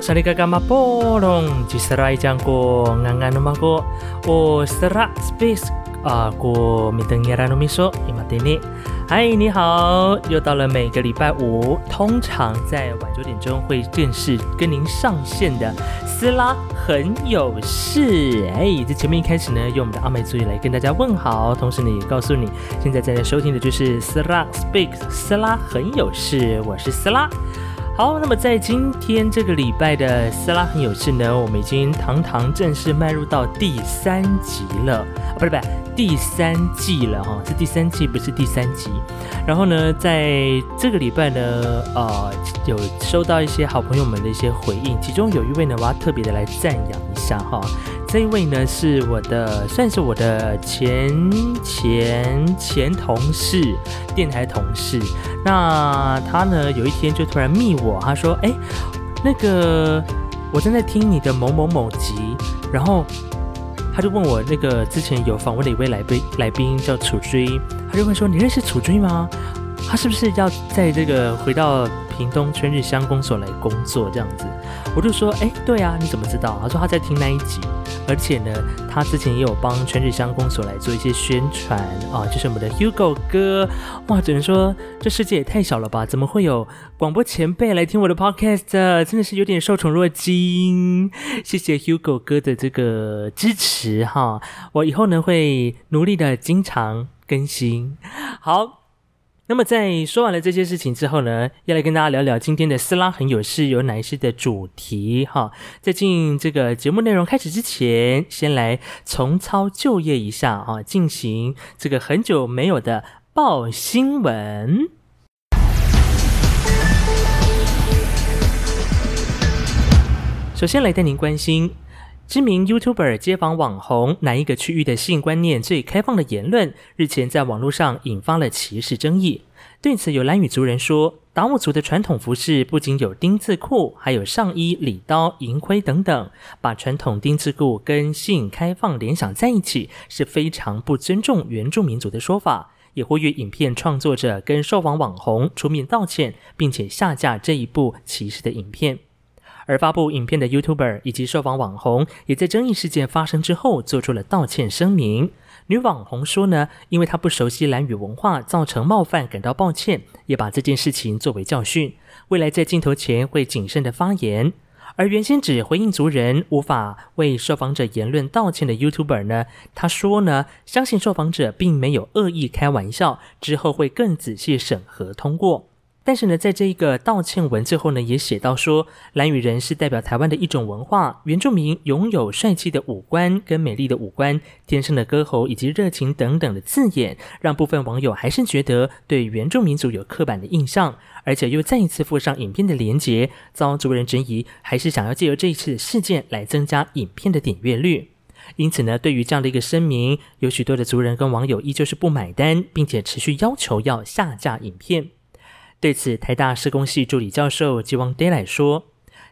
哎好，萨利嘎嘎马波隆，吉斯拉伊讲过，安安努马过，我斯拉 space 啊，过米登耶拉努米说，伊马蒂尼。嗨，你好，又到了每个礼拜五，通常在晚九点钟会正式跟您上线的斯拉很有事。哎，在节目一开始呢，用我们的阿美族语来跟大家问好，同时呢也告诉你，现在正在收听的就是斯拉 speak 斯拉很有事，我是斯拉。好，那么在今天这个礼拜的斯拉很有事呢，我们已经堂堂正式迈入到第三集了，啊，不是不是第三季了哈，是第三季不是第三集。然后呢，在这个礼拜呢，呃，有收到一些好朋友们的一些回应，其中有一位呢，我要特别的来赞扬一下哈。这一位呢是我的，算是我的前前前同事，电台同事。那他呢有一天就突然密我，他说：“哎，那个我正在听你的某某某集，然后他就问我那个之前有访问的一位来宾，来宾叫楚追，他就问说：你认识楚追吗？他是不是要在这个回到？”屏东春日乡公所来工作这样子，我就说，哎，对啊，你怎么知道？他说他在听那一集，而且呢，他之前也有帮全日香公所来做一些宣传啊，就是我们的 Hugo 哥，哇，只能说这世界也太小了吧？怎么会有广播前辈来听我的 Podcast？真的是有点受宠若惊，谢谢 Hugo 哥的这个支持哈，我以后呢会努力的经常更新，好。那么在说完了这些事情之后呢，要来跟大家聊聊今天的斯拉很有事有哪一些的主题哈。在进这个节目内容开始之前，先来重操旧业一下啊，进行这个很久没有的报新闻。首先来带您关心。知名 YouTuber 街访网红哪一个区域的性观念最开放的言论，日前在网络上引发了歧视争议。对此，有蓝语族人说，达悟族的传统服饰不仅有丁字裤，还有上衣、礼刀、银盔等等，把传统丁字裤跟性开放联想在一起，是非常不尊重原住民族的说法。也呼吁影片创作者跟受访网红出面道歉，并且下架这一部歧视的影片。而发布影片的 YouTuber 以及受访网红，也在争议事件发生之后做出了道歉声明。女网红说呢，因为她不熟悉蓝语文化，造成冒犯，感到抱歉，也把这件事情作为教训，未来在镜头前会谨慎的发言。而原先只回应族人无法为受访者言论道歉的 YouTuber 呢，他说呢，相信受访者并没有恶意开玩笑，之后会更仔细审核通过。但是呢，在这一个道歉文最后呢，也写到说，蓝语人是代表台湾的一种文化，原住民拥有帅气的五官跟美丽的五官，天生的歌喉以及热情等等的字眼，让部分网友还是觉得对原住民族有刻板的印象，而且又再一次附上影片的连结，遭族人质疑，还是想要借由这一次事件来增加影片的点阅率。因此呢，对于这样的一个声明，有许多的族人跟网友依旧是不买单，并且持续要求要下架影片。对此，台大社工系助理教授吉王 Daylight 说：“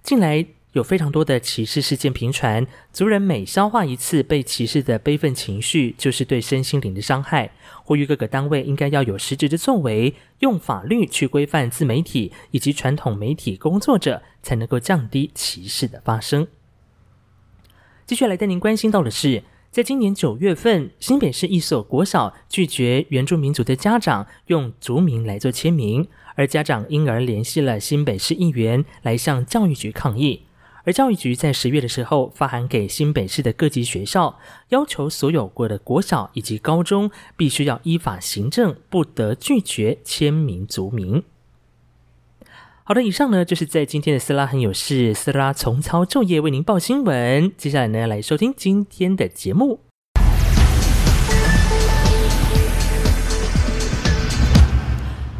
近来有非常多的歧视事件频传，族人每消化一次被歧视的悲愤情绪，就是对身心灵的伤害。呼吁各个单位应该要有实质的作为，用法律去规范自媒体以及传统媒体工作者，才能够降低歧视的发生。”继续来带您关心到的是。在今年九月份，新北市一所国小拒绝原住民族的家长用族名来做签名，而家长因而联系了新北市议员来向教育局抗议。而教育局在十月的时候发函给新北市的各级学校，要求所有过的国小以及高中必须要依法行政，不得拒绝签名族名。好的，以上呢就是在今天的斯拉很有事，斯拉重操旧业为您报新闻。接下来呢，来收听今天的节目。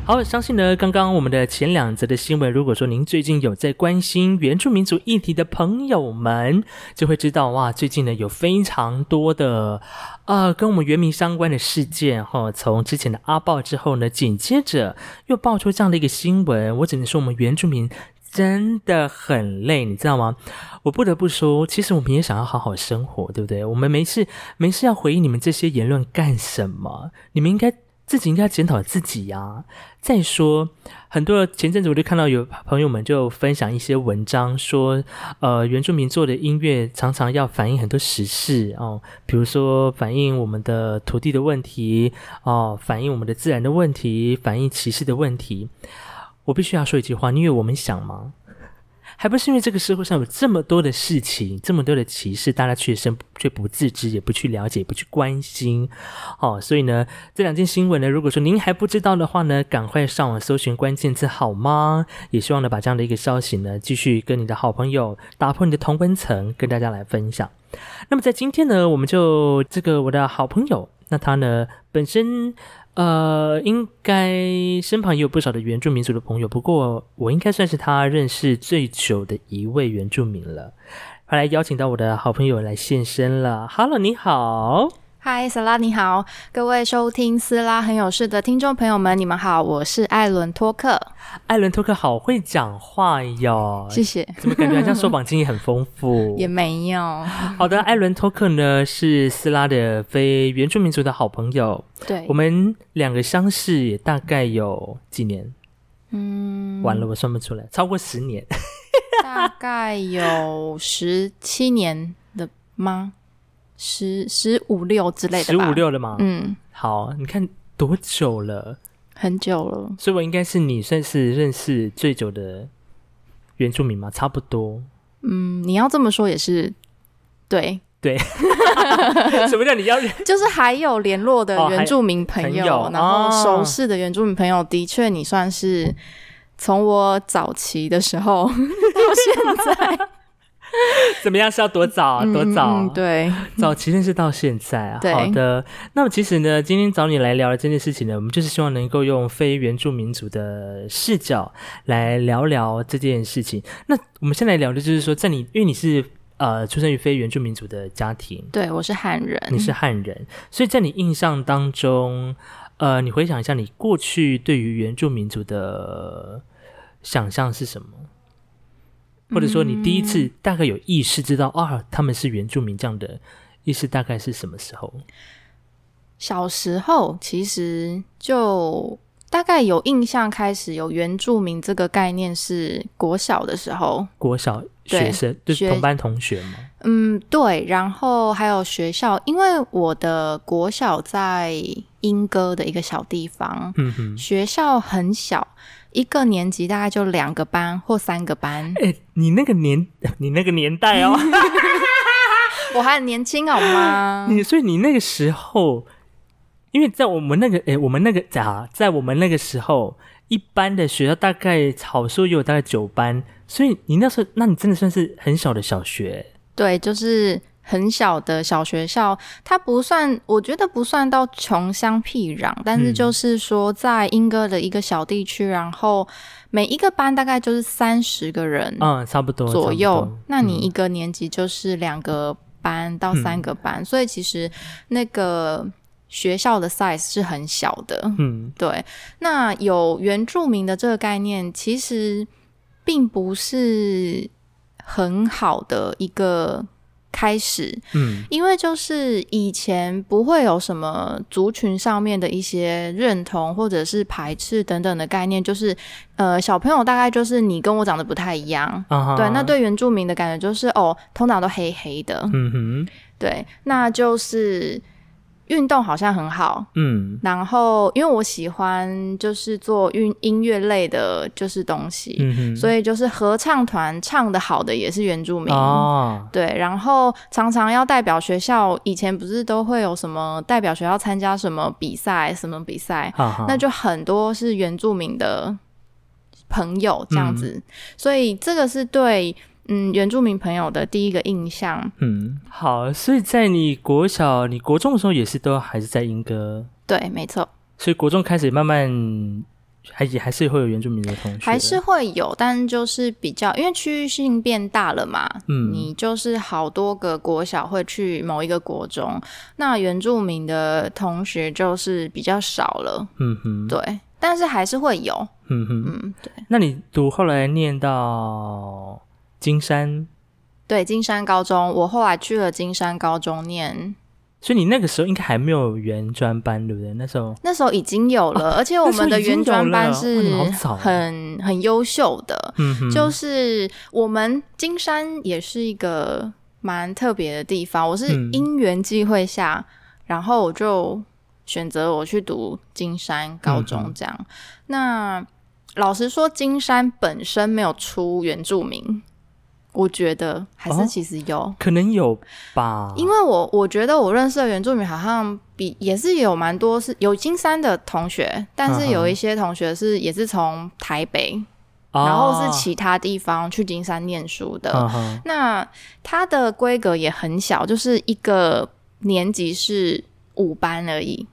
好，相信呢，刚刚我们的前两则的新闻，如果说您最近有在关心原住民族议题的朋友们，就会知道哇，最近呢有非常多的啊跟我们原民相关的事件哈。从之前的阿豹之后呢，紧接着又爆出这样的一个新闻，我只能说我们原住民真的很累，你知道吗？我不得不说，其实我们也想要好好生活，对不对？我们没事没事要回应你们这些言论干什么？你们应该。自己应该检讨自己呀。再说，很多前阵子我就看到有朋友们就分享一些文章，说，呃，原住民做的音乐常常要反映很多时事哦，比如说反映我们的土地的问题哦，反映我们的自然的问题，反映歧视的问题。我必须要说一句话，你以为我们想吗？还不是因为这个社会上有这么多的事情，这么多的歧视，大家却生却不自知，也不去了解，不去关心，哦，所以呢，这两件新闻呢，如果说您还不知道的话呢，赶快上网搜寻关键字好吗？也希望呢，把这样的一个消息呢，继续跟你的好朋友打破你的同温层，跟大家来分享。那么在今天呢，我们就这个我的好朋友，那他呢本身。呃，应该身旁也有不少的原住民族的朋友，不过我应该算是他认识最久的一位原住民了。后来邀请到我的好朋友来现身了。Hello，你好。嗨，斯拉你好，各位收听斯拉很有事的听众朋友们，你们好，我是艾伦托克。艾伦托克好会讲话哟，谢谢。怎么感觉好像受访经验很丰富？也没有。好的，艾伦托克呢是斯拉的非原住民族的好朋友。对，我们两个相识也大概有几年？嗯，完了，我算不出来，超过十年。大概有十七年的吗？十十五六之类的，十五六了吗？嗯，好，你看多久了？很久了，所以我应该是你算是认识最久的原住民吗？差不多。嗯，你要这么说也是对对。什么叫你要？就是还有联络的原住民朋友，然后熟识的原住民朋友，的确你算是从我早期的时候 到现在。怎么样？是要多早？多早？对，早期认识到现在啊。好的，那么其实呢，今天找你来聊的这件事情呢，我们就是希望能够用非原住民族的视角来聊聊这件事情。那我们先来聊的就是说，在你因为你是呃出生于非原住民族的家庭，对我是汉人，你是汉人，所以在你印象当中，呃，你回想一下，你过去对于原住民族的想象是什么？或者说，你第一次大概有意识知道啊，他们是原住民这样的意识，大概是什么时候？小时候其实就大概有印象，开始有原住民这个概念是国小的时候，国小学生就是同班同学吗？嗯，对。然后还有学校，因为我的国小在英歌的一个小地方，嗯哼，学校很小。一个年级大概就两个班或三个班。哎，你那个年，你那个年代哦，我还很年轻好吗？你所以你那个时候，因为在我们那个哎，我们那个咋在我们那个时候，一般的学校大概好说也有大概九班，所以你那时候，那你真的算是很小的小学。对，就是。很小的小学校，它不算，我觉得不算到穷乡僻壤，但是就是说，在英哥的一个小地区，然后每一个班大概就是三十个人，嗯，差不多左右。那你一个年级就是两个班到三个班，所以其实那个学校的 size 是很小的。嗯，对。那有原住民的这个概念，其实并不是很好的一个。开始，嗯，因为就是以前不会有什么族群上面的一些认同或者是排斥等等的概念，就是呃，小朋友大概就是你跟我长得不太一样，对，那对原住民的感觉就是哦，通常都黑黑的，嗯哼，对，那就是。运动好像很好，嗯，然后因为我喜欢就是做运音乐类的，就是东西，嗯所以就是合唱团唱的好的也是原住民。哦，对，然后常常要代表学校，以前不是都会有什么代表学校参加什么比赛，什么比赛，那就很多是原住民的朋友这样子，所以这个是对。嗯，原住民朋友的第一个印象。嗯，好，所以在你国小、你国中的时候，也是都还是在英歌。对，没错。所以国中开始慢慢还也还是会有原住民的同学，还是会有，但就是比较因为区域性变大了嘛。嗯，你就是好多个国小会去某一个国中，那原住民的同学就是比较少了。嗯哼，对，但是还是会有。嗯哼，嗯，对。那你读后来念到？金山，对金山高中，我后来去了金山高中念所以你那个时候应该还没有原专班，对不对？那时候那时候已经有了，而且我们的原专班是很很优秀的。嗯，就是我们金山也是一个蛮特别的地方。我是因缘际会下，然后我就选择我去读金山高中这样。那老实说，金山本身没有出原住民。我觉得还是其实有可能有吧，因为我我觉得我认识的原住民好像比也是有蛮多是有金山的同学，但是有一些同学是也是从台北，然后是其他地方去金山念书的。那它的规格也很小，就是一个年级是。五班而已，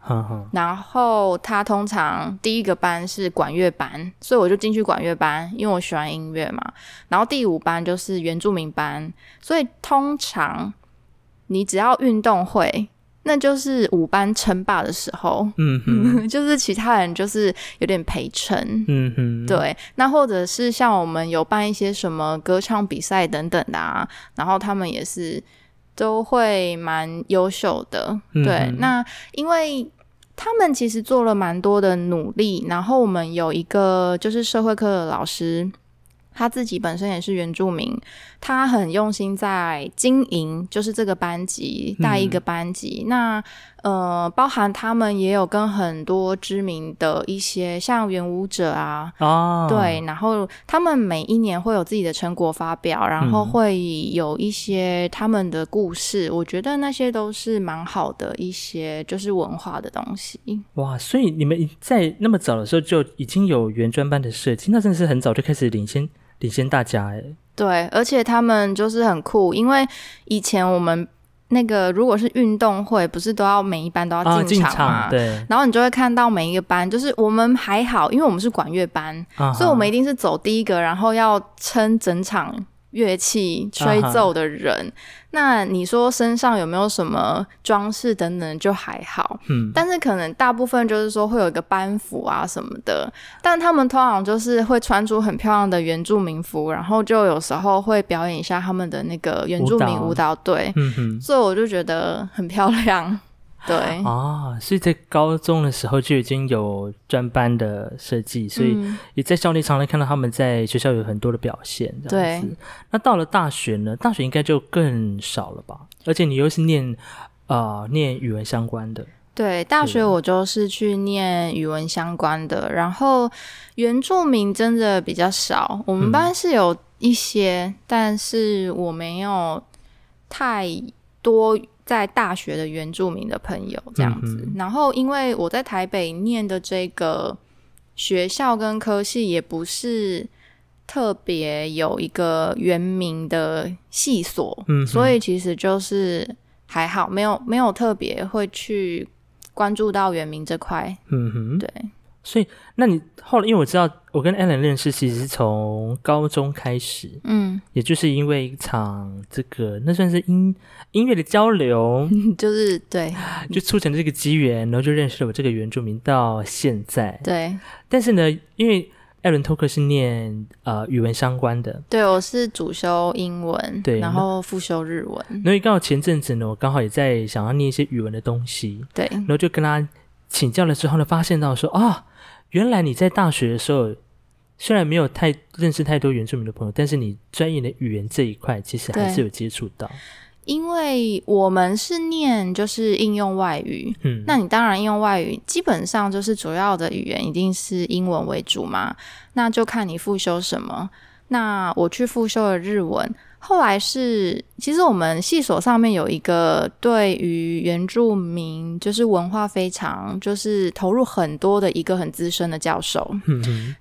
然后他通常第一个班是管乐班，所以我就进去管乐班，因为我喜欢音乐嘛。然后第五班就是原住民班，所以通常你只要运动会，那就是五班称霸的时候。嗯哼，就是其他人就是有点陪衬。嗯哼，对。那或者是像我们有办一些什么歌唱比赛等等的啊，然后他们也是。都会蛮优秀的，对。那因为他们其实做了蛮多的努力，然后我们有一个就是社会课的老师。他自己本身也是原住民，他很用心在经营，就是这个班级带一个班级。那呃，包含他们也有跟很多知名的一些像原舞者啊，哦，对，然后他们每一年会有自己的成果发表，然后会有一些他们的故事。我觉得那些都是蛮好的一些就是文化的东西。哇，所以你们在那么早的时候就已经有原专班的设计，那真的是很早就开始领先。领先大家哎，对，而且他们就是很酷，因为以前我们那个如果是运动会，不是都要每一班都要进场嘛？对，然后你就会看到每一个班，就是我们还好，因为我们是管乐班，所以我们一定是走第一个，然后要撑整场乐器吹奏的人。那你说身上有没有什么装饰等等，就还好。嗯，但是可能大部分就是说会有一个班服啊什么的，但他们通常就是会穿出很漂亮的原住民服，然后就有时候会表演一下他们的那个原住民舞蹈队。嗯哼，所以我就觉得很漂亮。对啊，所以在高中的时候就已经有专班的设计，所以也在校内常常看到他们在学校有很多的表现。对，那到了大学呢？大学应该就更少了吧？而且你又是念啊念语文相关的。对，大学我就是去念语文相关的，然后原住民真的比较少。我们班是有一些，但是我没有太多。在大学的原住民的朋友这样子，然后因为我在台北念的这个学校跟科系也不是特别有一个原名的系所，嗯，所以其实就是还好，没有没有特别会去关注到原名这块，嗯哼，对。所以，那你后来，因为我知道我跟 Allen 认识，其实是从高中开始，嗯，也就是因为一场这个，那算是音音乐的交流，就是对，就促成这个机缘，然后就认识了我这个原住民，到现在，对。但是呢，因为艾伦托克是念呃语文相关的，对我是主修英文，对，然后副修日文。因为刚好前阵子呢，我刚好也在想要念一些语文的东西，对，然后就跟他请教了之后呢，发现到说啊。原来你在大学的时候，虽然没有太认识太多原住民的朋友，但是你专业的语言这一块其实还是有接触到。因为我们是念就是应用外语，嗯，那你当然应用外语基本上就是主要的语言一定是英文为主嘛，那就看你复修什么。那我去复修了日文。后来是，其实我们系所上面有一个对于原住民就是文化非常就是投入很多的一个很资深的教授。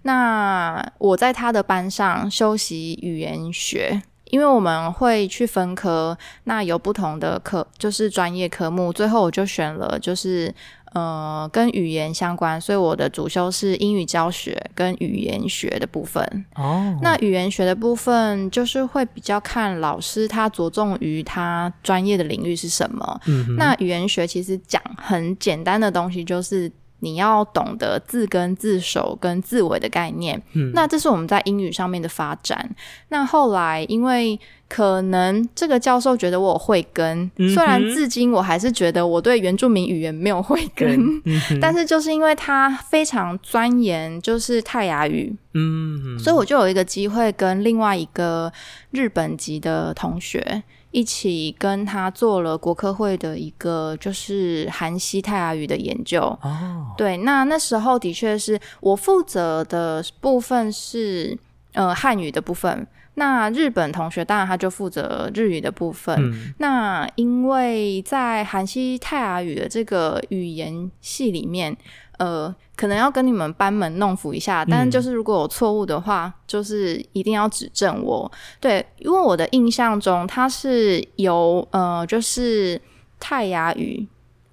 那我在他的班上修习语言学，因为我们会去分科，那有不同的科就是专业科目，最后我就选了就是。呃，跟语言相关，所以我的主修是英语教学跟语言学的部分。哦，那语言学的部分就是会比较看老师他着重于他专业的领域是什么。嗯，那语言学其实讲很简单的东西，就是你要懂得自根、自首跟自尾的概念。嗯，那这是我们在英语上面的发展。那后来因为可能这个教授觉得我会跟，虽然至今我还是觉得我对原住民语言没有会跟，但是就是因为他非常钻研就是泰雅语，嗯，所以我就有一个机会跟另外一个日本籍的同学一起跟他做了国科会的一个就是韩西泰雅语的研究。哦，对，那那时候的确是我负责的部分是呃汉语的部分。那日本同学当然他就负责日语的部分。那因为在韩西泰雅语的这个语言系里面，呃，可能要跟你们班门弄斧一下。但就是如果有错误的话，就是一定要指正我。对，因为我的印象中，它是由呃，就是泰雅语。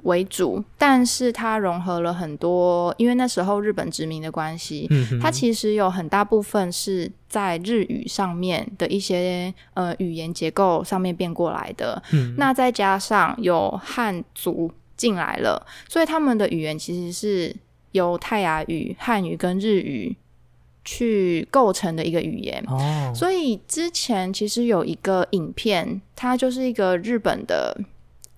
为主，但是它融合了很多，因为那时候日本殖民的关系，它其实有很大部分是在日语上面的一些呃语言结构上面变过来的。那再加上有汉族进来了，所以他们的语言其实是由泰雅语、汉语跟日语去构成的一个语言。哦，所以之前其实有一个影片，它就是一个日本的。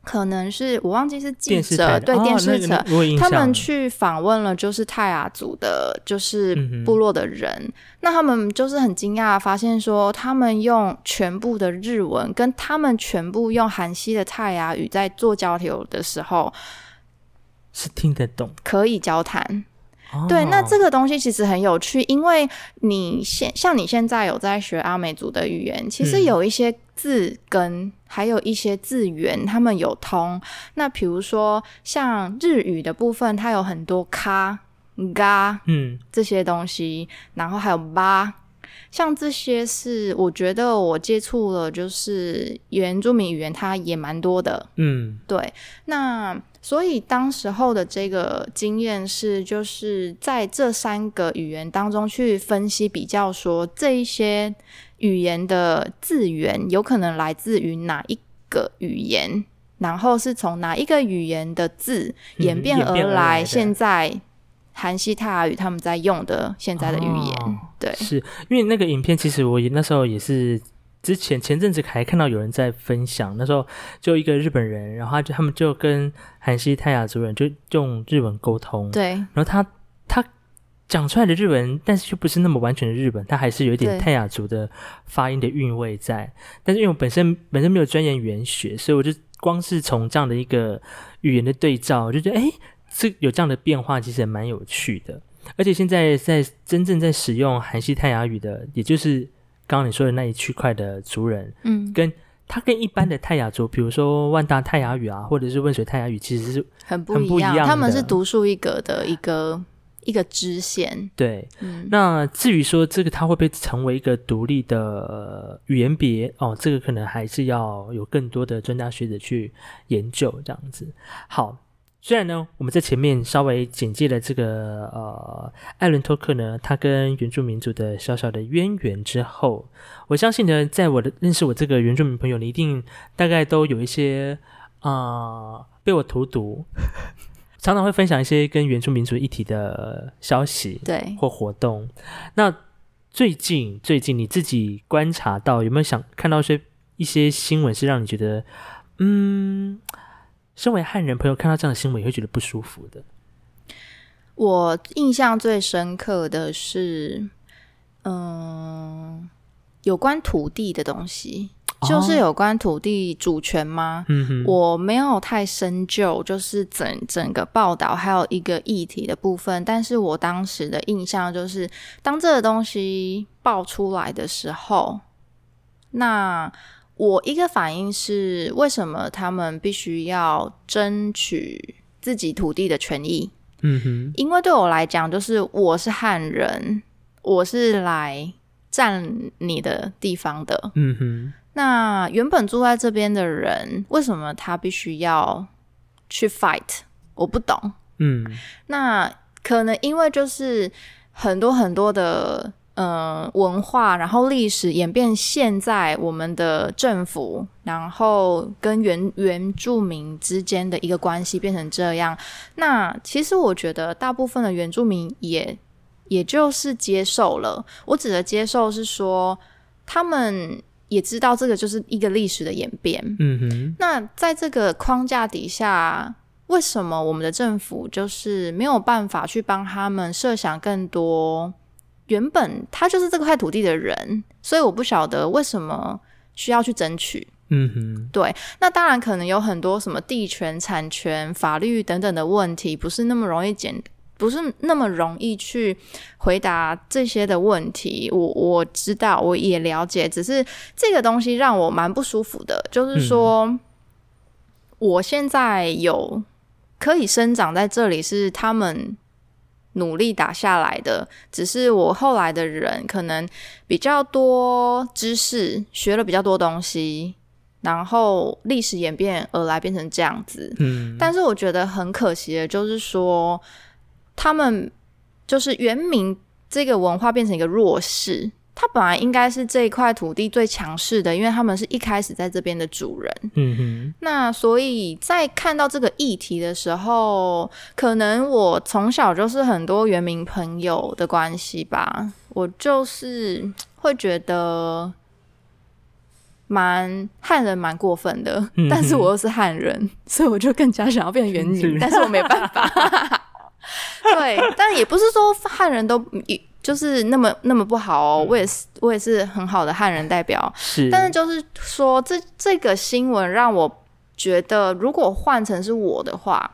可能是我忘记是记者对电视城，他们去访问了就是泰雅族的，就是部落的人。那他们就是很惊讶，发现说他们用全部的日文跟他们全部用韩系的泰雅语在做交流的时候，是听得懂，可以交谈。对，那这个东西其实很有趣，因为你现像你现在有在学阿美族的语言，其实有一些字根，还有一些字源，他们有通。那比如说像日语的部分，它有很多卡、嘎，嗯，这些东西，然后还有巴，像这些是我觉得我接触了，就是原住民语言，它也蛮多的。嗯，对，那。所以当时候的这个经验是，就是在这三个语言当中去分析比较，说这一些语言的字源有可能来自于哪一个语言，然后是从哪一个语言的字演变而来。现在韩西泰雅语他们在用的现在的语言，对，是因为那个影片，其实我那时候也是。之前前阵子还看到有人在分享，那时候就一个日本人，然后他就他们就跟韩系泰雅族人就用日文沟通，对，然后他他讲出来的日文，但是就不是那么完全的日本，他还是有一点泰雅族的发音的韵味在。但是因为我本身本身没有钻研语言学，所以我就光是从这样的一个语言的对照，我就觉得哎，这有这样的变化，其实也蛮有趣的。而且现在在真正在使用韩系泰雅语的，也就是。刚刚你说的那一区块的族人，嗯，跟他跟一般的泰雅族，比如说万达泰雅语啊，或者是温水泰雅语，其实是很不一样。他们是独树一格的一个一个支线。对，那至于说这个它会不会成为一个独立的语言别哦，这个可能还是要有更多的专家学者去研究这样子。好。虽然呢，我们在前面稍微简介了这个呃艾伦托克呢，他跟原住民族的小小的渊源之后，我相信呢，在我的认识我这个原住民朋友，你一定大概都有一些啊被我荼毒，常常会分享一些跟原住民族一体的消息，对或活动。那最近最近你自己观察到有没有想看到一些一些新闻，是让你觉得嗯？身为汉人朋友看到这样的新闻也会觉得不舒服的。我印象最深刻的是，嗯，有关土地的东西，就是有关土地主权吗？我没有太深究，就是整整个报道还有一个议题的部分。但是我当时的印象就是，当这个东西爆出来的时候，那。我一个反应是，为什么他们必须要争取自己土地的权益？嗯哼，因为对我来讲，就是我是汉人，我是来占你的地方的。嗯哼，那原本住在这边的人，为什么他必须要去 fight？我不懂。嗯，那可能因为就是很多很多的。呃，文化，然后历史演变，现在我们的政府，然后跟原原住民之间的一个关系变成这样。那其实我觉得，大部分的原住民也也就是接受了。我指的接受是说，他们也知道这个就是一个历史的演变。嗯哼。那在这个框架底下，为什么我们的政府就是没有办法去帮他们设想更多？原本他就是这块土地的人，所以我不晓得为什么需要去争取。嗯哼。对。那当然可能有很多什么地权、产权、法律等等的问题，不是那么容易简。不是那么容易去回答这些的问题，我我知道，我也了解，只是这个东西让我蛮不舒服的，就是说，我现在有可以生长在这里，是他们努力打下来的，只是我后来的人可能比较多知识，学了比较多东西，然后历史演变而来变成这样子，嗯，但是我觉得很可惜的，就是说。他们就是原名这个文化变成一个弱势，他本来应该是这一块土地最强势的，因为他们是一开始在这边的主人。嗯哼。那所以在看到这个议题的时候，可能我从小就是很多原民朋友的关系吧，我就是会觉得蛮汉人蛮过分的，但是我又是汉人，所以我就更加想要变原民，但是我没办法。对，但也不是说汉人都就是那么那么不好哦。我也是，我也是很好的汉人代表。是，但是就是说，这这个新闻让我觉得，如果换成是我的话，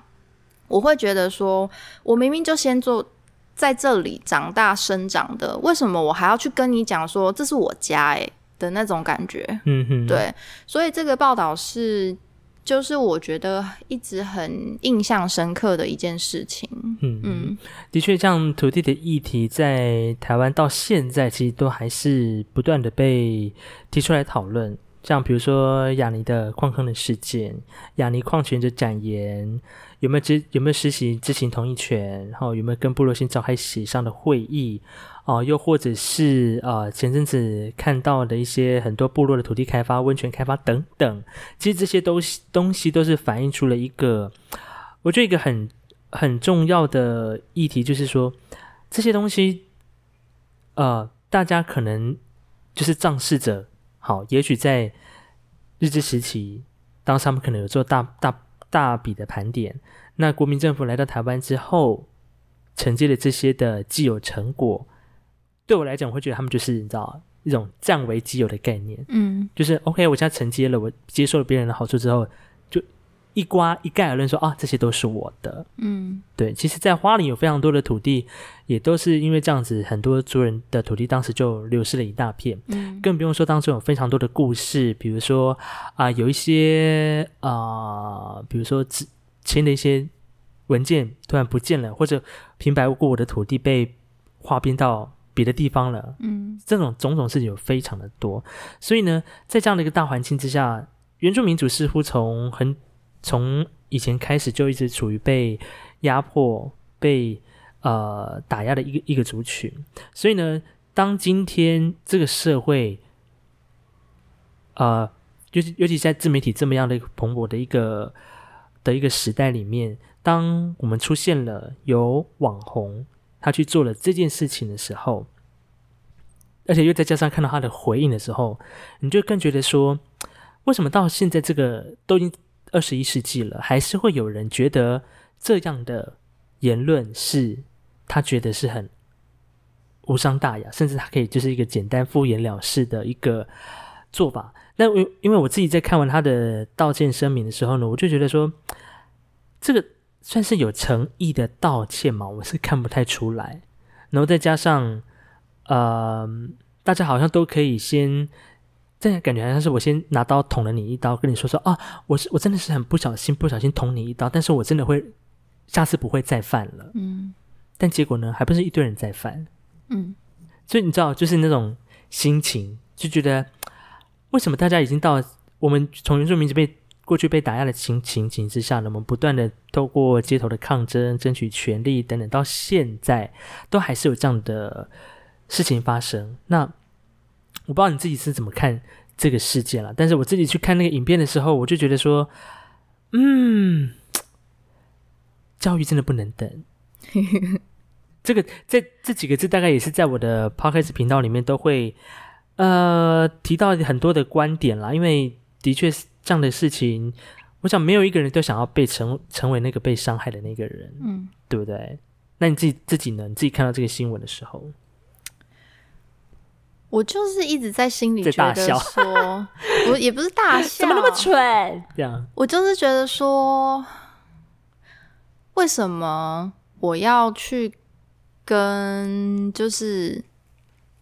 我会觉得说，我明明就先做在这里长大生长的，为什么我还要去跟你讲说这是我家？哎的那种感觉。嗯哼，对，所以这个报道是。就是我觉得一直很印象深刻的一件事情。嗯嗯，的确，像土地的议题在台湾到现在其实都还是不断的被提出来讨论。像比如说雅尼的矿坑的事件，雅尼矿权的展言，有没有执有没有实行知情同意权，然后有没有跟部落先召开协商的会议。哦，又或者是呃，前阵子看到的一些很多部落的土地开发、温泉开发等等，其实这些东西东西都是反映出了一个，我觉得一个很很重要的议题，就是说这些东西，呃，大家可能就是仗势者，好，也许在日治时期，当他们可能有做大大大笔的盘点，那国民政府来到台湾之后，承接了这些的既有成果。对我来讲，我会觉得他们就是你知道一种占为己有的概念，嗯，就是 OK，我现在承接了，我接受了别人的好处之后，就一刮一概而论说啊，这些都是我的，嗯，对。其实，在花莲有非常多的土地，也都是因为这样子，很多族人的土地当时就流失了一大片，嗯，更不用说当中有非常多的故事，比如说啊，有一些啊，比如说签的一些文件突然不见了，或者平白无故我的土地被划编到。别的地方了，嗯，这种种种事情有非常的多，所以呢，在这样的一个大环境之下，原住民族似乎从很从以前开始就一直处于被压迫、被呃打压的一个一个族群，所以呢，当今天这个社会，呃，尤其尤其在自媒体这么样的一个蓬勃的一个的一个时代里面，当我们出现了有网红。他去做了这件事情的时候，而且又再加上看到他的回应的时候，你就更觉得说，为什么到现在这个都已经二十一世纪了，还是会有人觉得这样的言论是他觉得是很无伤大雅，甚至他可以就是一个简单敷衍了事的一个做法？那因因为我自己在看完他的道歉声明的时候呢，我就觉得说，这个。算是有诚意的道歉嘛？我是看不太出来。然后再加上，呃，大家好像都可以先，这样感觉好像是我先拿刀捅了你一刀，跟你说说啊，我是我真的是很不小心，不小心捅你一刀，但是我真的会下次不会再犯了。嗯。但结果呢，还不是一堆人在犯。嗯。所以你知道，就是那种心情，就觉得为什么大家已经到我们从原住民这边。过去被打压的情情景之下呢，我们不断的透过街头的抗争、争取权利等等，到现在都还是有这样的事情发生。那我不知道你自己是怎么看这个事件了，但是我自己去看那个影片的时候，我就觉得说，嗯，教育真的不能等。这个这这几个字大概也是在我的 podcast 频道里面都会。呃，提到很多的观点啦，因为的确是这样的事情，我想没有一个人都想要被成成为那个被伤害的那个人，嗯，对不对？那你自己自己呢？你自己看到这个新闻的时候，我就是一直在心里觉得说，我也不是大笑，怎么那么蠢？这样，我就是觉得说，为什么我要去跟就是。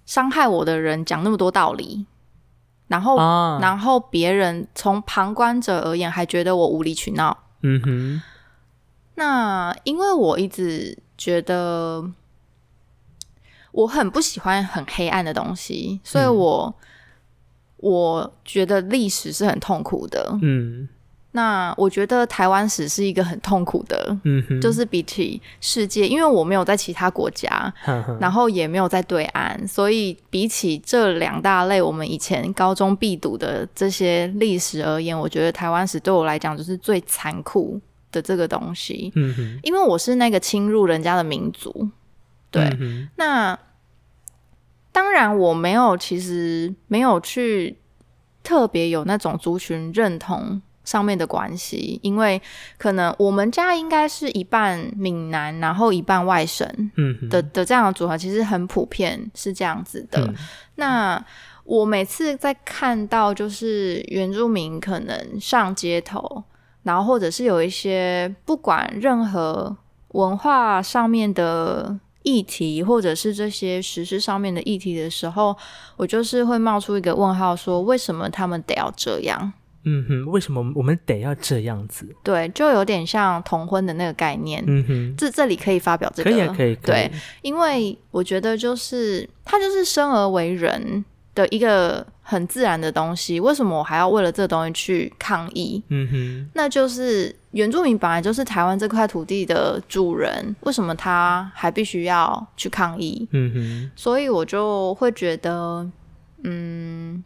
伤害我的人讲那么多道理，然后，然后别人从旁观者而言还觉得我无理取闹。嗯哼。那因为我一直觉得我很不喜欢很黑暗的东西，所以我我觉得历史是很痛苦的。嗯。那我觉得台湾史是一个很痛苦的，嗯，就是比起世界，因为我没有在其他国家，然后也没有在对岸，所以比起这两大类我们以前高中必读的这些历史而言，我觉得台湾史对我来讲就是最残酷的这个东西。嗯哼，因为我是那个侵入人家的民族，对，那当然我没有，其实没有去特别有那种族群认同。上面的关系，因为可能我们家应该是一半闽南，然后一半外省，嗯的的这样的组合，其实很普遍是这样子的。那我每次在看到就是原住民可能上街头，然后或者是有一些不管任何文化上面的议题，或者是这些实施上面的议题的时候，我就是会冒出一个问号，说为什么他们得要这样？嗯哼，为什么我们得要这样子？对，就有点像同婚的那个概念。嗯哼，这这里可以发表这个，可以可以。对，因为我觉得就是他就是生而为人的一个很自然的东西。为什么我还要为了这个东西去抗议？嗯哼，那就是原住民本来就是台湾这块土地的主人，为什么他还必须要去抗议？嗯哼，所以我就会觉得，嗯，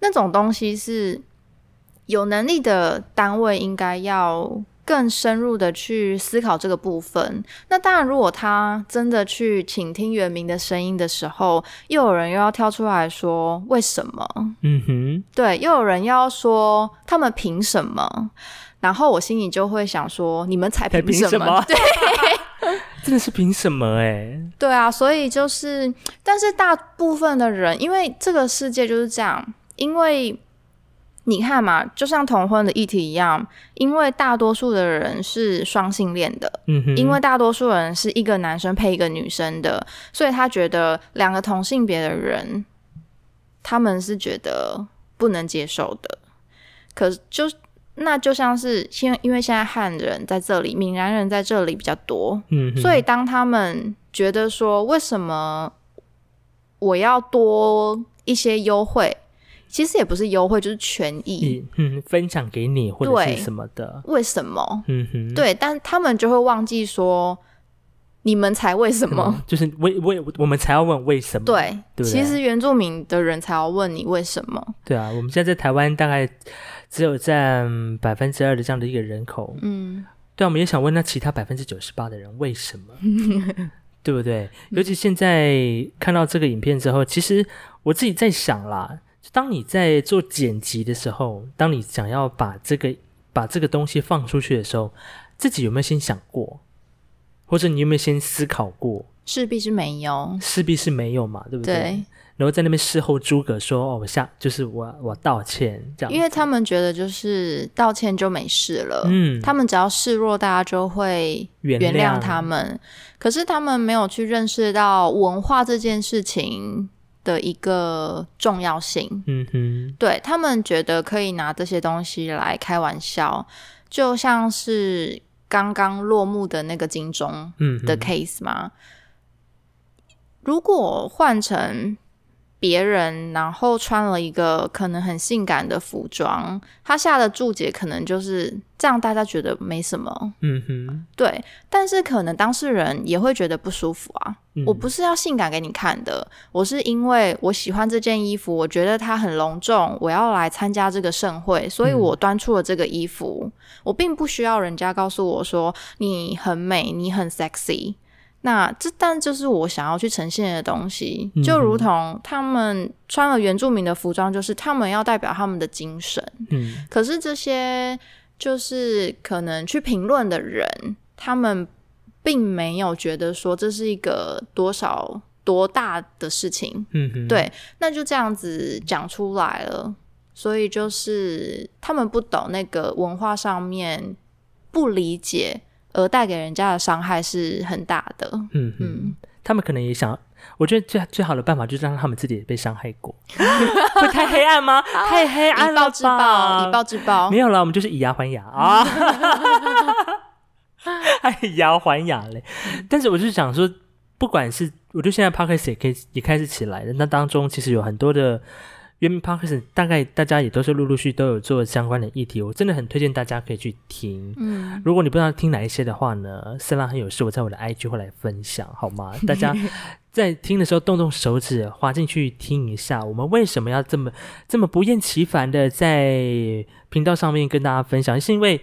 那种东西是。有能力的单位应该要更深入的去思考这个部分。那当然，如果他真的去倾听原民的声音的时候，又有人又要跳出来说为什么？嗯哼，对，又有人要说他们凭什么？然后我心里就会想说，你们才凭什么？对，真的是凭什么？哎，对啊，所以就是，但是大部分的人，因为这个世界就是这样，因为。你看嘛，就像同婚的议题一样，因为大多数的人是双性恋的，嗯哼，因为大多数人是一个男生配一个女生的，所以他觉得两个同性别的人，他们是觉得不能接受的。可就那就像是，因因为现在汉人在这里，闽南人在这里比较多，嗯，所以当他们觉得说，为什么我要多一些优惠？其实也不是优惠，就是权益，嗯，分享给你或者是什么的。为什么？嗯哼，对，但他们就会忘记说，你们才为什么？就是为为我们才要问为什么？对，对，其实原住民的人才要问你为什么？对啊，我们现在在台湾大概只有占百分之二的这样的一个人口，嗯，对，我们也想问那其他百分之九十八的人为什么？对不对？尤其现在看到这个影片之后，其实我自己在想啦。当你在做剪辑的时候，当你想要把这个把这个东西放出去的时候，自己有没有先想过，或者你有没有先思考过？势必是没有，势必是没有嘛，对不对？然后在那边事后诸葛说：“哦，我下就是我我道歉这样。”因为他们觉得就是道歉就没事了，嗯，他们只要示弱，大家就会原谅他们。可是他们没有去认识到文化这件事情。的一个重要性，嗯哼，对他们觉得可以拿这些东西来开玩笑，就像是刚刚落幕的那个金钟的 case 吗？如果换成。别人然后穿了一个可能很性感的服装，他下的注解可能就是这样，大家觉得没什么，嗯哼，对。但是可能当事人也会觉得不舒服啊。我不是要性感给你看的，我是因为我喜欢这件衣服，我觉得它很隆重，我要来参加这个盛会，所以我端出了这个衣服。我并不需要人家告诉我说你很美，你很 sexy。那这但就是我想要去呈现的东西，就如同他们穿了原住民的服装，就是他们要代表他们的精神。嗯，可是这些就是可能去评论的人，他们并没有觉得说这是一个多少多大的事情。嗯，对，那就这样子讲出来了，所以就是他们不懂那个文化上面不理解。而带给人家的伤害是很大的。嗯嗯，他们可能也想，我觉得最最好的办法就是让他们自己也被伤害过。会太黑暗吗？太黑暗了以暴制暴，以暴制暴。没有了，我们就是以牙还牙啊！还牙还牙嘞。但是我就想说，不管是，我觉得现在 Podcast 也可以也开始起来了。那当中其实有很多的。原名 Podcast 大概大家也都是陆陆续都有做相关的议题，我真的很推荐大家可以去听。嗯，如果你不知道听哪一些的话呢，色拉很有事，我在我的 IG 会来分享，好吗？大家在听的时候动动手指，滑进去听一下，我们为什么要这么这么不厌其烦的在频道上面跟大家分享？是因为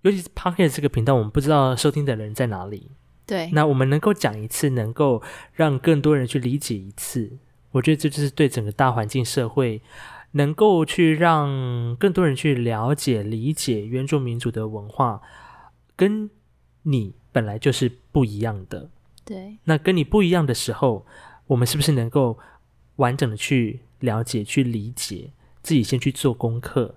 尤其是 Podcast 这个频道，我们不知道收听的人在哪里。对，那我们能够讲一次，能够让更多人去理解一次。我觉得这就是对整个大环境社会，能够去让更多人去了解、理解原住民族的文化，跟你本来就是不一样的。对，那跟你不一样的时候，我们是不是能够完整的去了解、去理解，自己先去做功课？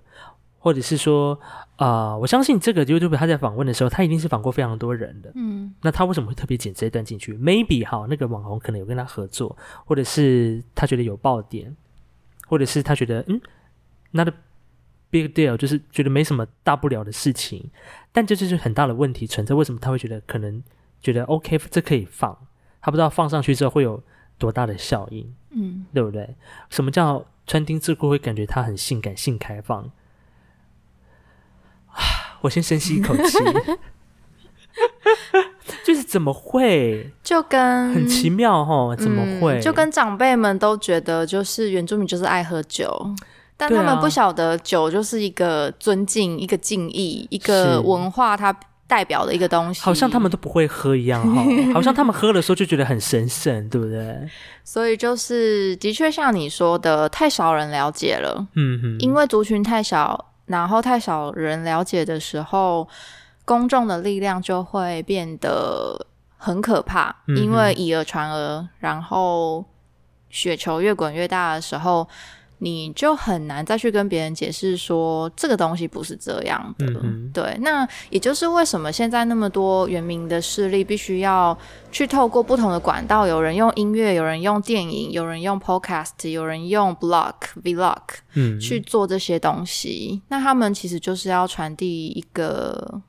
或者是说，啊，我相信这个 YouTube 他在访问的时候，他一定是访过非常多人的。嗯，那他为什么会特别剪这一段进去？Maybe 哈，那个网红可能有跟他合作，或者是他觉得有爆点，或者是他觉得嗯，not a big deal，就是觉得没什么大不了的事情。但这就是很大的问题存在。为什么他会觉得可能觉得 OK，这可以放？他不知道放上去之后会有多大的效应，嗯，对不对？什么叫穿丁字裤会感觉他很性感、性开放？我先深吸一口气，就是怎么会？就跟很奇妙哈，怎么会？就跟长辈们都觉得，就是原住民就是爱喝酒，但他们不晓得酒就是一个尊敬、一个敬意、一个文化，它代表的一个东西。好像他们都不会喝一样哈，好像他们喝的时候就觉得很神圣，对不对？所以就是的确像你说的，太少人了解了，嗯哼，因为族群太小。然后太少人了解的时候，公众的力量就会变得很可怕，因为以讹传讹，然后雪球越滚越大的时候。你就很难再去跟别人解释说这个东西不是这样的，对。那也就是为什么现在那么多原民的势力必须要去透过不同的管道，有人用音乐，有人用电影，有人用 podcast，有人用 blog vlog，嗯，去做这些东西。那他们其实就是要传递一个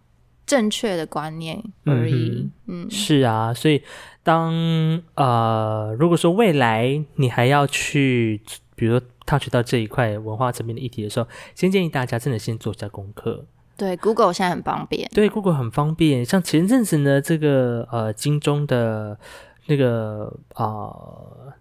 正确的观念而已。嗯，是啊。所以当呃，如果说未来你还要去，比如说。Touch 到这一块文化层面的议题的时候，先建议大家真的先做一下功课。对，Google 现在很方便。对，Google 很方便。像前阵子呢，这个呃金钟的那个啊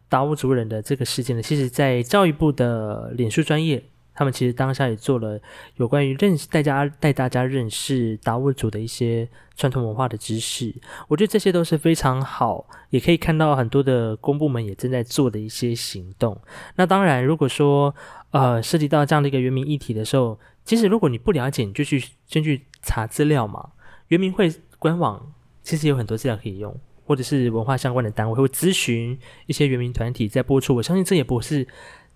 达悟族人的这个事件呢，其实在教育部的脸书专业。他们其实当下也做了有关于认识大家带大家认识达悟族的一些传统文化的知识，我觉得这些都是非常好，也可以看到很多的公部门也正在做的一些行动。那当然，如果说呃涉及到这样的一个原民议题的时候，其实如果你不了解，你就去先去查资料嘛。原民会官网其实有很多资料可以用，或者是文化相关的单位会咨询一些原民团体在播出。我相信这也不是。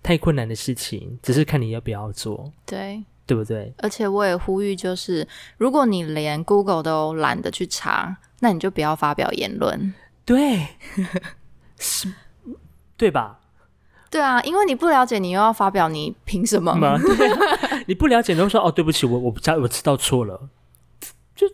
太困难的事情，只是看你要不要做，对对不对？而且我也呼吁，就是如果你连 Google 都懒得去查，那你就不要发表言论。对，是，对吧？对啊，因为你不了解，你又要发表，你凭什么？你不了解，你就说哦，对不起，我我不知道，我知道错了，就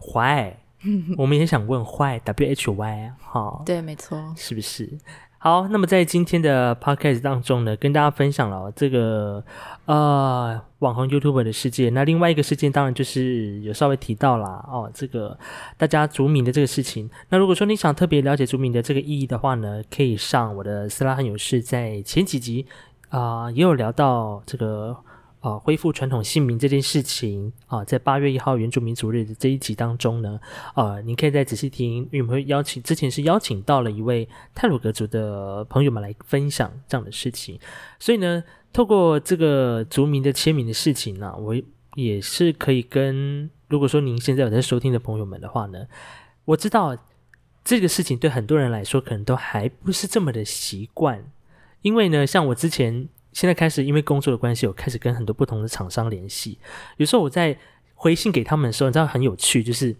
坏。我们也想问坏，W H Y 哈？对，没错，是不是？好，那么在今天的 podcast 当中呢，跟大家分享了这个呃网红 YouTuber 的世界。那另外一个事件，当然就是有稍微提到啦哦，这个大家族名的这个事情。那如果说你想特别了解族名的这个意义的话呢，可以上我的斯拉汉勇士在前几集啊也有聊到这个啊恢复传统姓名这件事情啊，在八月一号原住民族日的这一集当中呢，啊，您可以再仔细听，因为我们会邀请之前是邀请到了一位泰鲁格族的朋友们来分享这样的事情，所以呢，透过这个族名的签名的事情呢，我也是可以跟如果说您现在有在收听的朋友们的话呢，我知道这个事情对很多人来说可能都还不是这么的习惯。因为呢，像我之前现在开始，因为工作的关系，我开始跟很多不同的厂商联系。有时候我在回信给他们的时候，你知道很有趣，就是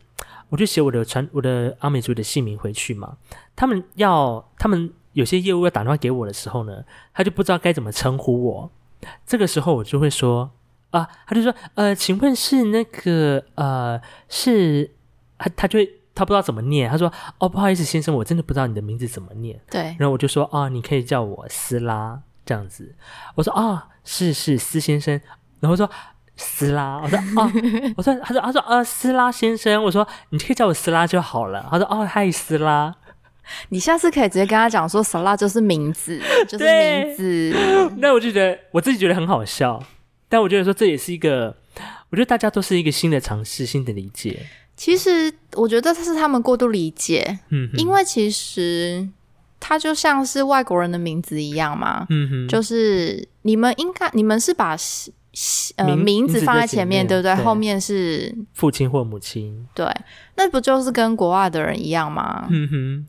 我就写我的传我的阿美族的姓名回去嘛。他们要他们有些业务要打电话给我的时候呢，他就不知道该怎么称呼我。这个时候我就会说啊，他就说呃，请问是那个呃是他他就会。他不知道怎么念，他说：“哦，不好意思，先生，我真的不知道你的名字怎么念。”对，然后我就说：“啊，你可以叫我斯拉这样子。”我说：“啊，是是斯先生。”然后说：“斯拉。”我说：“啊，我说，他说，他说，呃，斯拉先生。”我说：“你可以叫我斯拉就好了。”他说：“哦，嗨，斯拉。”你下次可以直接跟他讲说：“斯拉就是名字，就是名字。”那我就觉得我自己觉得很好笑，但我觉得说这也是一个，我觉得大家都是一个新的尝试，新的理解。其实我觉得这是他们过度理解，嗯，因为其实它就像是外国人的名字一样嘛，嗯哼，就是你们应该你们是把呃名字放在前面，对不对？后面是父亲或母亲，对，那不就是跟国外的人一样吗？嗯哼，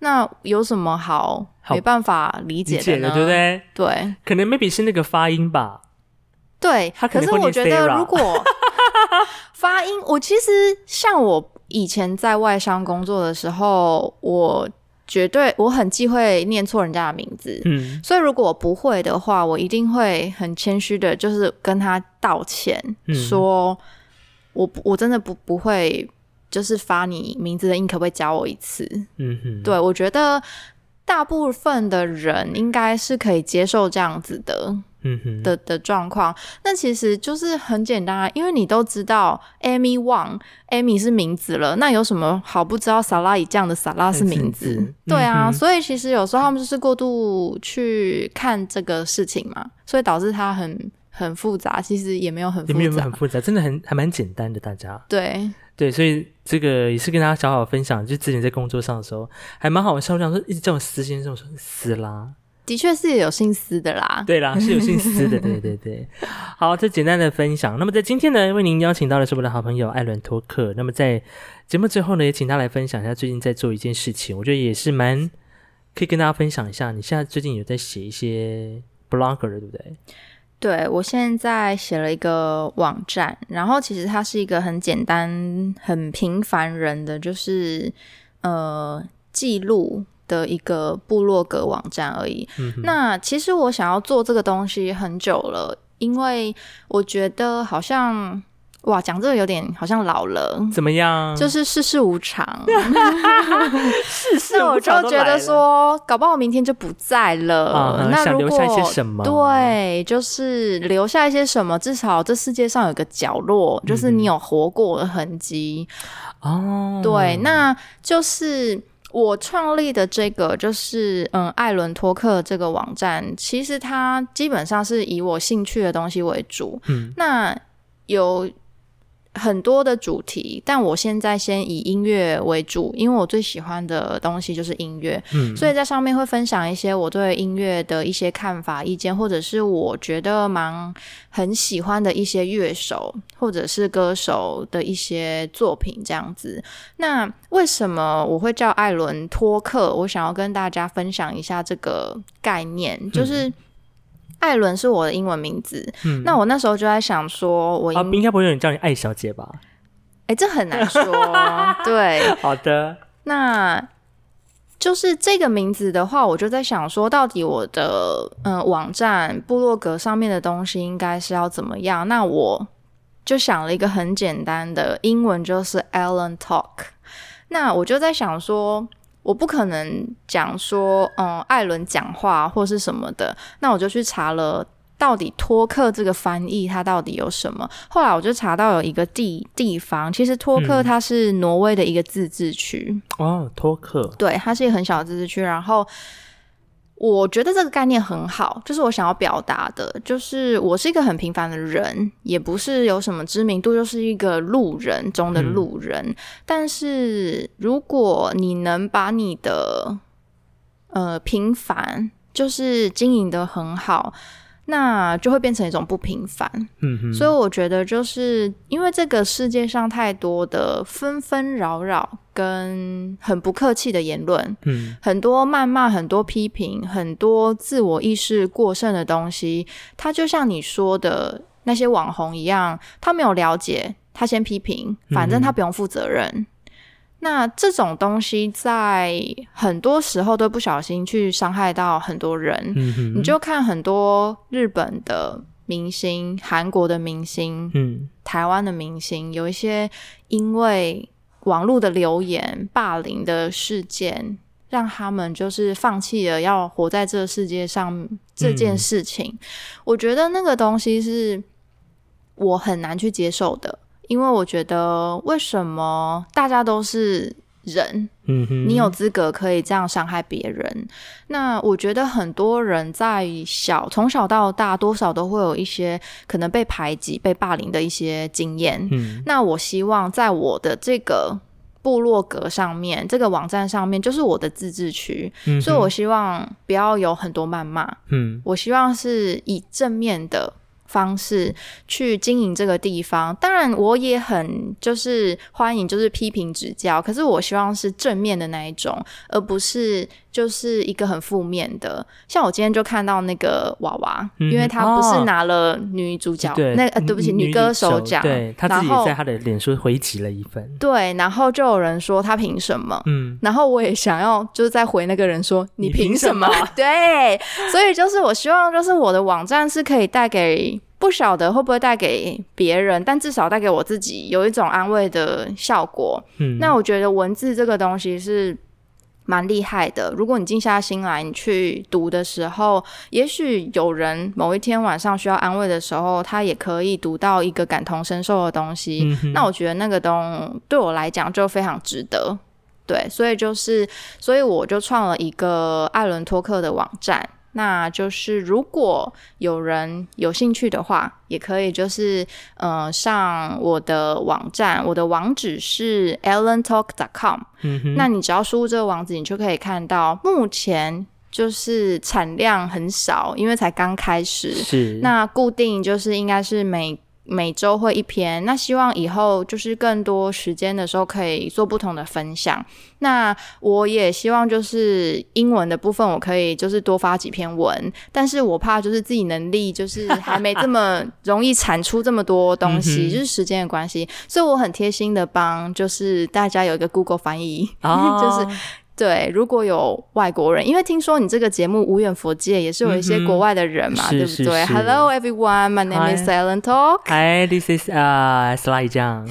那有什么好没办法理解的呢？对不对？对，可能 maybe 是那个发音吧。对，可是我觉得如果 发音，我其实像我以前在外商工作的时候，我绝对我很忌讳念错人家的名字，嗯，所以如果我不会的话，我一定会很谦虚的，就是跟他道歉，说我我真的不不会，就是发你名字的音，可不可以教我一次？嗯哼，对我觉得大部分的人应该是可以接受这样子的。嗯哼。的的状况，那其实就是很简单啊，因为你都知道 Amy Wang，Amy 是名字了，那有什么好不知道？萨拉以这样的萨拉是名字，对啊，所以其实有时候他们就是过度去看这个事情嘛，所以导致它很很复杂，其实也没有很复杂，没有很复杂，真的很还蛮简单的，大家对。对，所以这个也是跟大家小小分享，就之前在工作上的时候还蛮好笑，我想说一直叫我司先生，我说斯拉。的确是有心思的啦，对啦，是有心思的，对对对。好，这简单的分享。那么在今天呢，为您邀请到的是我的好朋友艾伦托克。那么在节目最后呢，也请他来分享一下最近在做一件事情，我觉得也是蛮可以跟大家分享一下。你现在最近有在写一些 blogger 对不对？对，我现在写了一个网站，然后其实它是一个很简单、很平凡人的，就是呃记录。的一个部落格网站而已。那其实我想要做这个东西很久了，因为我觉得好像哇，讲这个有点好像老了。怎么样？就是世事无常。世事无常，我就觉得说，搞不好明天就不在了。那如果对，就是留下一些什么，至少这世界上有个角落，就是你有活过的痕迹。哦，对，那就是。我创立的这个就是嗯，艾伦托克这个网站，其实它基本上是以我兴趣的东西为主。嗯，那有。很多的主题，但我现在先以音乐为主，因为我最喜欢的东西就是音乐，嗯，所以在上面会分享一些我对音乐的一些看法、意见，或者是我觉得蛮很喜欢的一些乐手或者是歌手的一些作品这样子。那为什么我会叫艾伦托克？我想要跟大家分享一下这个概念，就是。艾伦是我的英文名字，那我那时候就在想说，我应该不会有人叫你艾小姐吧？哎，这很难说。对，好的，那就是这个名字的话，我就在想说，到底我的嗯网站部落格上面的东西应该是要怎么样？那我就想了一个很简单的英文，就是 Alan Talk。那我就在想说。我不可能讲说，嗯，艾伦讲话或是什么的，那我就去查了，到底托克这个翻译它到底有什么？后来我就查到有一个地地方，其实托克它是挪威的一个自治区。哦，托克，对，它是一个很小的自治区。然后我觉得这个概念很好，就是我想要表达的，就是我是一个很平凡的人，也不是有什么知名度，就是一个路人中的路人。但是如果你能把你的呃平凡，就是经营的很好。那就会变成一种不平凡，嗯哼，所以我觉得就是因为这个世界上太多的纷纷扰扰跟很不客气的言论，嗯，很多谩骂，很多批评，很多自我意识过剩的东西，它就像你说的那些网红一样，他没有了解，他先批评，反正他不用负责任。那这种东西在很多时候都不小心去伤害到很多人。你就看很多日本的明星、韩国的明星、嗯，台湾的明星，有一些因为网络的留言、霸凌的事件，让他们就是放弃了要活在这个世界上这件事情。我觉得那个东西是我很难去接受的。因为我觉得，为什么大家都是人，嗯哼，你有资格可以这样伤害别人？那我觉得很多人在小从小到大，多少都会有一些可能被排挤、被霸凌的一些经验。嗯，那我希望在我的这个部落格上面，这个网站上面，就是我的自治区，所以我希望不要有很多谩骂。嗯，我希望是以正面的。方式去经营这个地方，当然我也很就是欢迎，就是批评指教。可是我希望是正面的那一种，而不是就是一个很负面的。像我今天就看到那个娃娃，因为他不是拿了女主角，那呃对不起，女歌手奖，对他自己在他的脸书回击了一份，对，然后就有人说他凭什么？嗯，然后我也想要就是再回那个人说你凭什么？对，所以就是我希望就是我的网站是可以带给。不晓得会不会带给别人，但至少带给我自己有一种安慰的效果。嗯，那我觉得文字这个东西是蛮厉害的。如果你静下心来，你去读的时候，也许有人某一天晚上需要安慰的时候，他也可以读到一个感同身受的东西。那我觉得那个东对我来讲就非常值得。对，所以就是，所以我就创了一个艾伦托克的网站。那就是如果有人有兴趣的话，也可以就是呃上我的网站，我的网址是 allentalk.com。嗯那你只要输入这个网址，你就可以看到目前就是产量很少，因为才刚开始。是。那固定就是应该是每。每周会一篇，那希望以后就是更多时间的时候可以做不同的分享。那我也希望就是英文的部分，我可以就是多发几篇文，但是我怕就是自己能力就是还没这么容易产出这么多东西，就是时间的关系，所以我很贴心的帮就是大家有一个 Google 翻译，就是。对，如果有外国人，因为听说你这个节目无远佛界也是有一些国外的人嘛，对不对？Hello everyone, my name is Silent Talk. Hi, this is uh Sly Zhang.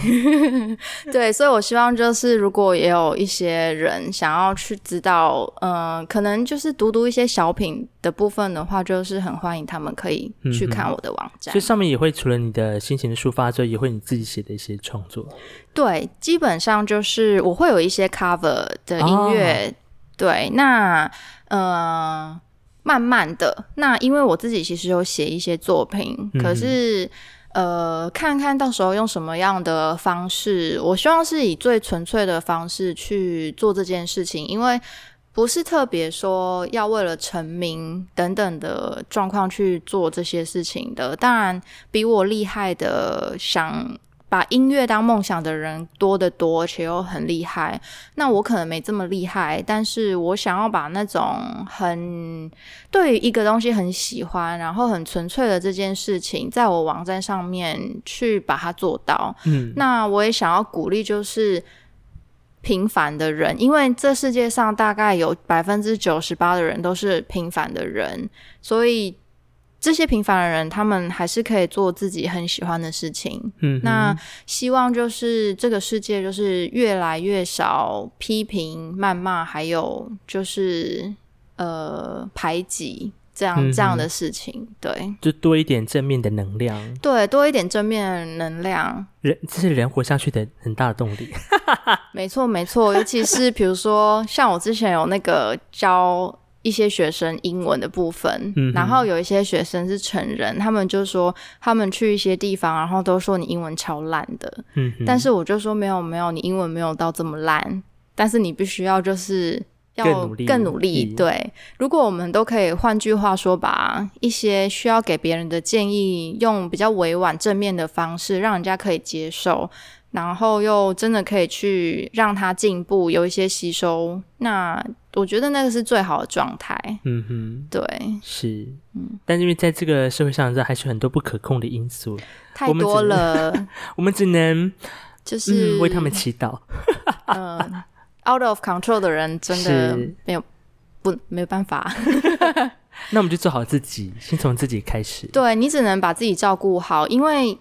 对，所以我希望就是如果也有一些人想要去知道，嗯，可能就是读读一些小品的部分的话，就是很欢迎他们可以去看我的网站。就上面也会除了你的心情的抒发之外，也会你自己写的一些创作。对，基本上就是我会有一些 cover 的音乐，对，那呃，慢慢的，那因为我自己其实有写一些作品，可是呃，看看到时候用什么样的方式，我希望是以最纯粹的方式去做这件事情，因为不是特别说要为了成名等等的状况去做这些事情的。当然，比我厉害的想。把音乐当梦想的人多得多，且又很厉害。那我可能没这么厉害，但是我想要把那种很对于一个东西很喜欢，然后很纯粹的这件事情，在我网站上面去把它做到。嗯，那我也想要鼓励，就是平凡的人，因为这世界上大概有百分之九十八的人都是平凡的人，所以。这些平凡的人，他们还是可以做自己很喜欢的事情。嗯，那希望就是这个世界就是越来越少批评、谩骂，还有就是呃排挤这样这样的事情。对，就多一点正面的能量。对，多一点正面能量。人这是人活下去的很大的动力。没错，没错。尤其是 比如说，像我之前有那个教。一些学生英文的部分，然后有一些学生是成人，他们就说他们去一些地方，然后都说你英文超烂的。嗯，但是我就说没有没有，你英文没有到这么烂，但是你必须要就是要更努力。对，如果我们都可以换句话说，把一些需要给别人的建议用比较委婉正面的方式，让人家可以接受。然后又真的可以去让他进步，有一些吸收，那我觉得那个是最好的状态。嗯哼，对，是，嗯，但因为在这个社会上，这还是很多不可控的因素，太多了，我们只能就是为他们祈祷。嗯，out of control 的人真的没有不没有办法。那我们就做好自己，先从自己开始。对你只能把自己照顾好，因为。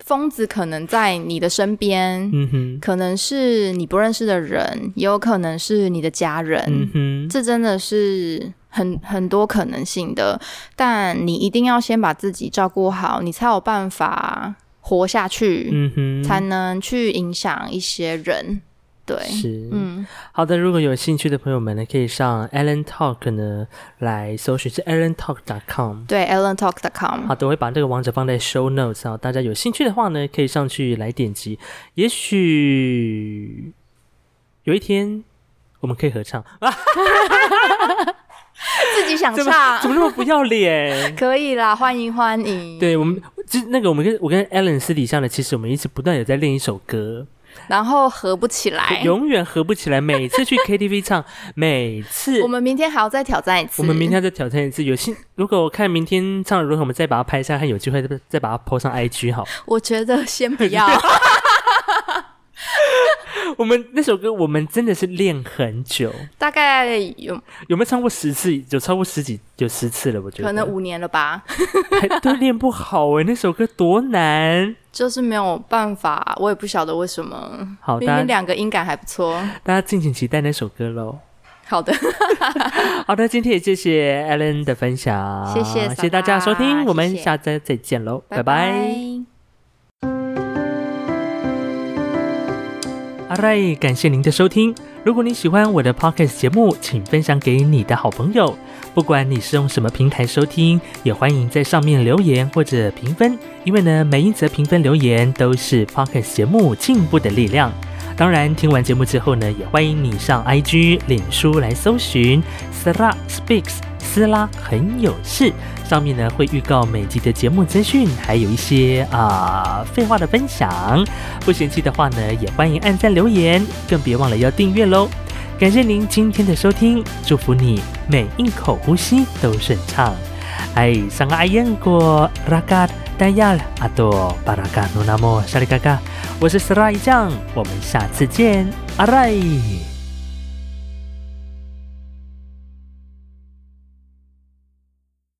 疯子可能在你的身边，嗯哼，可能是你不认识的人，也有可能是你的家人，嗯哼，这真的是很很多可能性的。但你一定要先把自己照顾好，你才有办法活下去，嗯哼，才能去影响一些人。对，是，嗯，好的。如果有兴趣的朋友们呢，可以上 Allen Talk 呢来搜寻，是 Allen Talk dot com。对，Allen Talk dot com。好的，我会把这个网址放在 Show Notes 啊，大家有兴趣的话呢，可以上去来点击。也许有一天我们可以合唱，自己想唱，怎么那么不要脸？可以啦，欢迎欢迎。对我们，就那个我们跟我跟 Allen 私底下呢，其实我们一直不断有在练一首歌。然后合不起来，永远合不起来。每次去 KTV 唱，每次我们明天还要再挑战一次。我们明天再挑战一次。有幸，如果我看明天唱的如何，我们再把它拍下，看有机会再再把它 po 上 IG 好。我觉得先不要。我们那首歌，我们真的是练很久，大概有有没有唱过十次？有超过十几，有十次了，我觉得。可能五年了吧，都练不好哎，那首歌多难，就是没有办法，我也不晓得为什么。好，明明两个音感还不错，大家敬请期待那首歌喽。好的，好的，今天也谢谢 Allen 的分享，谢谢，谢谢大家收听，我们下次再见喽，拜拜。好嘞，感谢您的收听。如果你喜欢我的 podcast 节目，请分享给你的好朋友。不管你是用什么平台收听，也欢迎在上面留言或者评分。因为呢，每一则评分留言都是 podcast 节目进步的力量。当然，听完节目之后呢，也欢迎你上 IG、脸书来搜寻 Sara Speaks。斯拉很有事，上面呢会预告每集的节目资讯，还有一些啊废话的分享。不嫌弃的话呢，也欢迎按赞留言，更别忘了要订阅喽。感谢您今天的收听，祝福你每一口呼吸都顺畅。哎，上个阿燕过拉嘎达亚阿多巴拉嘎努纳莫沙里嘎嘎，我是斯拉一酱，我们下次见，阿来。